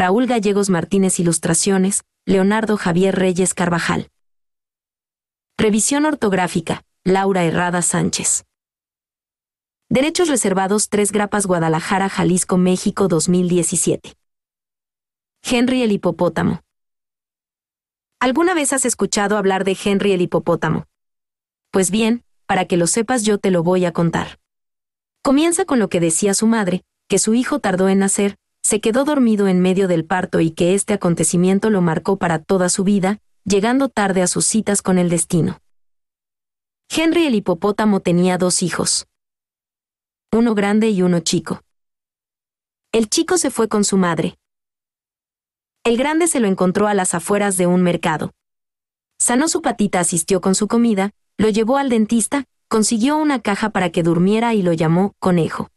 Raúl Gallegos Martínez Ilustraciones, Leonardo Javier Reyes Carvajal. Revisión ortográfica, Laura Herrada Sánchez. Derechos reservados 3 Grapas Guadalajara, Jalisco, México 2017. Henry el hipopótamo. ¿Alguna vez has escuchado hablar de Henry el hipopótamo? Pues bien, para que lo sepas yo te lo voy a contar. Comienza con lo que decía su madre, que su hijo tardó en nacer, se quedó dormido en medio del parto y que este acontecimiento lo marcó para toda su vida, llegando tarde a sus citas con el destino. Henry el hipopótamo tenía dos hijos. Uno grande y uno chico. El chico se fue con su madre. El grande se lo encontró a las afueras de un mercado. Sanó su patita, asistió con su comida, lo llevó al dentista, consiguió una caja para que durmiera y lo llamó conejo.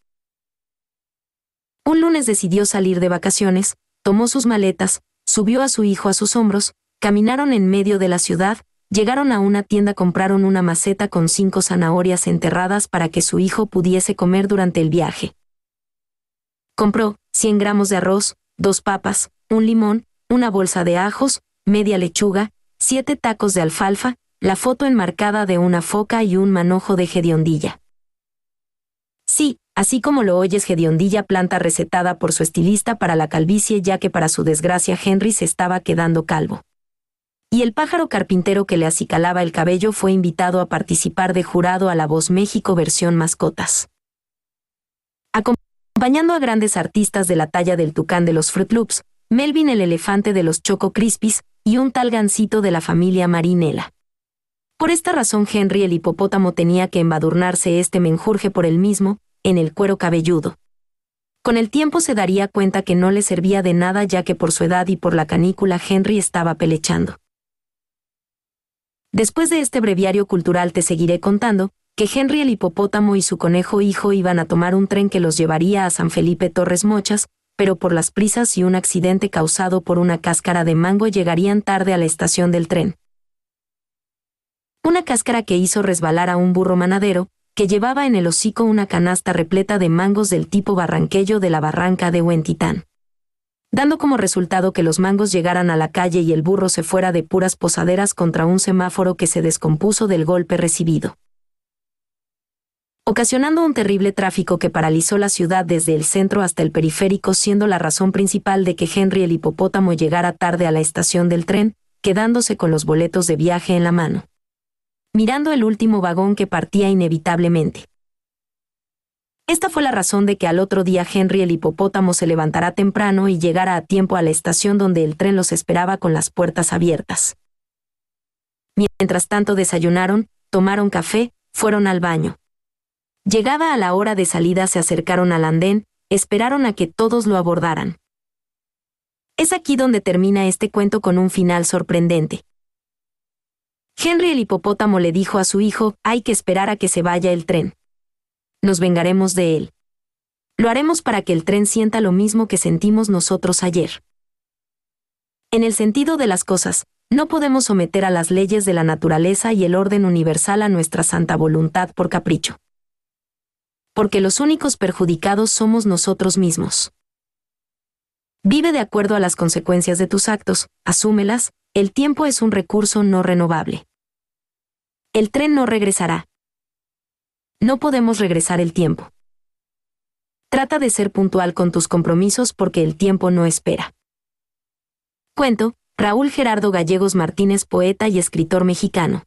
Un lunes decidió salir de vacaciones, tomó sus maletas, subió a su hijo a sus hombros, caminaron en medio de la ciudad, llegaron a una tienda, compraron una maceta con cinco zanahorias enterradas para que su hijo pudiese comer durante el viaje. Compró 100 gramos de arroz, dos papas, un limón, una bolsa de ajos, media lechuga, siete tacos de alfalfa, la foto enmarcada de una foca y un manojo de hediondilla. Sí, así como lo oyes Hediondilla planta recetada por su estilista para la calvicie ya que para su desgracia Henry se estaba quedando calvo. Y el pájaro carpintero que le acicalaba el cabello fue invitado a participar de jurado a la Voz México versión mascotas. Acompañando a grandes artistas de la talla del tucán de los Fruit Loops, Melvin el elefante de los Choco Crispies y un tal gancito de la familia Marinela. Por esta razón Henry el hipopótamo tenía que embadurnarse este menjurje por él mismo, en el cuero cabelludo. Con el tiempo se daría cuenta que no le servía de nada ya que por su edad y por la canícula Henry estaba pelechando. Después de este breviario cultural te seguiré contando, que Henry el hipopótamo y su conejo hijo iban a tomar un tren que los llevaría a San Felipe Torres Mochas, pero por las prisas y un accidente causado por una cáscara de mango llegarían tarde a la estación del tren. Una cáscara que hizo resbalar a un burro manadero, que llevaba en el hocico una canasta repleta de mangos del tipo barranquello de la barranca de Huentitán. Dando como resultado que los mangos llegaran a la calle y el burro se fuera de puras posaderas contra un semáforo que se descompuso del golpe recibido. Ocasionando un terrible tráfico que paralizó la ciudad desde el centro hasta el periférico, siendo la razón principal de que Henry el hipopótamo llegara tarde a la estación del tren, quedándose con los boletos de viaje en la mano mirando el último vagón que partía inevitablemente. Esta fue la razón de que al otro día Henry el hipopótamo se levantara temprano y llegara a tiempo a la estación donde el tren los esperaba con las puertas abiertas. Mientras tanto desayunaron, tomaron café, fueron al baño. Llegada a la hora de salida se acercaron al andén, esperaron a que todos lo abordaran. Es aquí donde termina este cuento con un final sorprendente. Henry el hipopótamo le dijo a su hijo, hay que esperar a que se vaya el tren. Nos vengaremos de él. Lo haremos para que el tren sienta lo mismo que sentimos nosotros ayer. En el sentido de las cosas, no podemos someter a las leyes de la naturaleza y el orden universal a nuestra santa voluntad por capricho. Porque los únicos perjudicados somos nosotros mismos. Vive de acuerdo a las consecuencias de tus actos, asúmelas, el tiempo es un recurso no renovable. El tren no regresará. No podemos regresar el tiempo. Trata de ser puntual con tus compromisos porque el tiempo no espera. Cuento, Raúl Gerardo Gallegos Martínez, poeta y escritor mexicano.